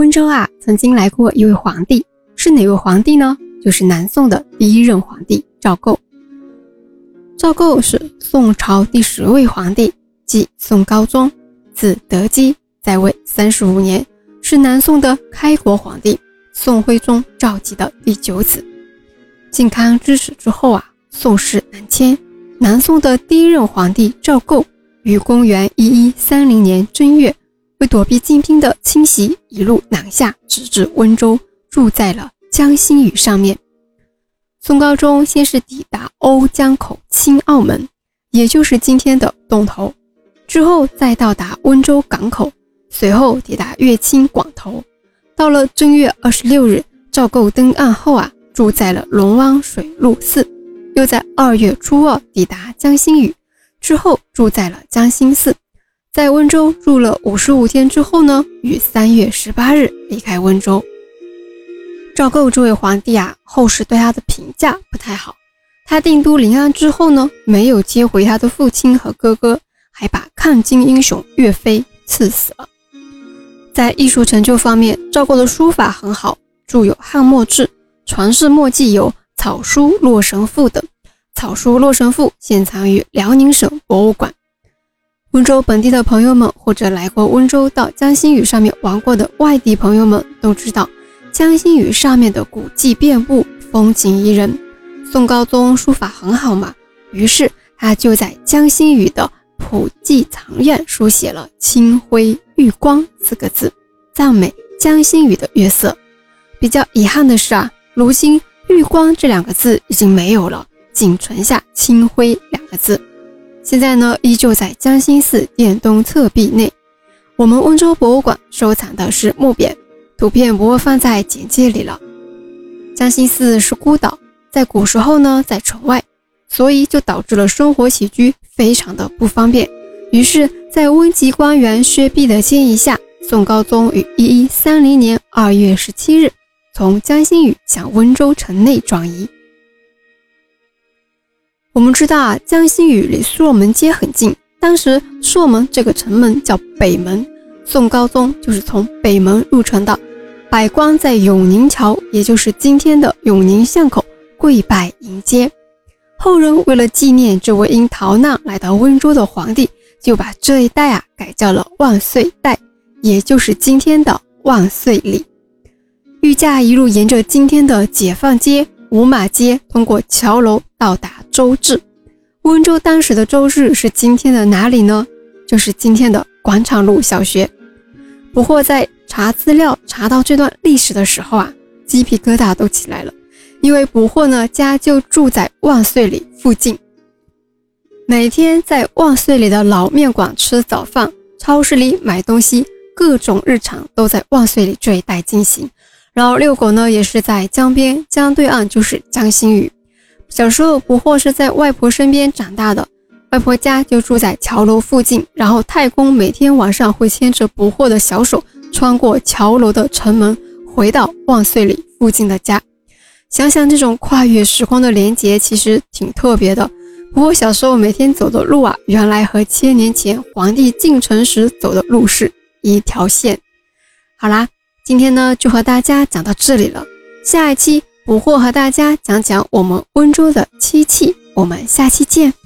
温州啊，曾经来过一位皇帝，是哪位皇帝呢？就是南宋的第一任皇帝赵构。赵构是宋朝第十位皇帝，即宋高宗，字德基，在位三十五年，是南宋的开国皇帝，宋徽宗赵佶的第九子。靖康之耻之后啊，宋室南迁，南宋的第一任皇帝赵构于公元一一三零年正月。为躲避金兵的侵袭，一路南下，直至温州，住在了江心屿上面。宋高宗先是抵达瓯江口青澳门，也就是今天的洞头，之后再到达温州港口，随后抵达乐清广头。到了正月二十六日，赵构登岸后啊，住在了龙湾水陆寺，又在二月初二抵达江心屿，之后住在了江心寺。在温州住了五十五天之后呢，于三月十八日离开温州。赵构这位皇帝啊，后世对他的评价不太好。他定都临安之后呢，没有接回他的父亲和哥哥，还把抗金英雄岳飞赐死了。在艺术成就方面，赵构的书法很好，著有《汉墨志》，传世墨迹有《草书洛神赋》等。《草书洛神赋》现藏于辽宁省博物馆。温州本地的朋友们，或者来过温州到江心屿上面玩过的外地朋友们都知道，江心屿上面的古迹遍布，风景宜人。宋高宗书法很好嘛，于是他就在江心屿的普济藏院书写了“清辉玉光”四个字，赞美江心屿的月色。比较遗憾的是啊，如今“玉光”这两个字已经没有了，仅存下“清辉”两个字。现在呢，依旧在江心寺殿东侧壁内。我们温州博物馆收藏的是木匾，图片不会放在简介里了。江心寺是孤岛，在古时候呢在城外，所以就导致了生活起居非常的不方便。于是，在温籍官员薛弼的建议下，宋高宗于一一三零年二月十七日从江心屿向温州城内转移。我们知道啊，江心屿离朔门街很近。当时朔门这个城门叫北门，宋高宗就是从北门入城的。百官在永宁桥，也就是今天的永宁巷口跪拜迎接。后人为了纪念这位因逃难来到温州的皇帝，就把这一带啊改叫了万岁带，也就是今天的万岁里。御驾一路沿着今天的解放街。五马街通过桥楼到达周至。温州当时的周至是今天的哪里呢？就是今天的广场路小学。不过在查资料查到这段历史的时候啊，鸡皮疙瘩都起来了，因为捕获呢家就住在万岁里附近，每天在万岁里的老面馆吃早饭，超市里买东西，各种日常都在万岁里这一带进行。然后遛狗呢，也是在江边，江对岸就是江心屿。小时候不惑是在外婆身边长大的，外婆家就住在桥楼附近。然后太公每天晚上会牵着不惑的小手，穿过桥楼的城门，回到万岁里附近的家。想想这种跨越时空的连结，其实挺特别的。不过小时候每天走的路啊，原来和千年前皇帝进城时走的路是一条线。好啦。今天呢，就和大家讲到这里了。下一期捕获和大家讲讲我们温州的漆器，我们下期见。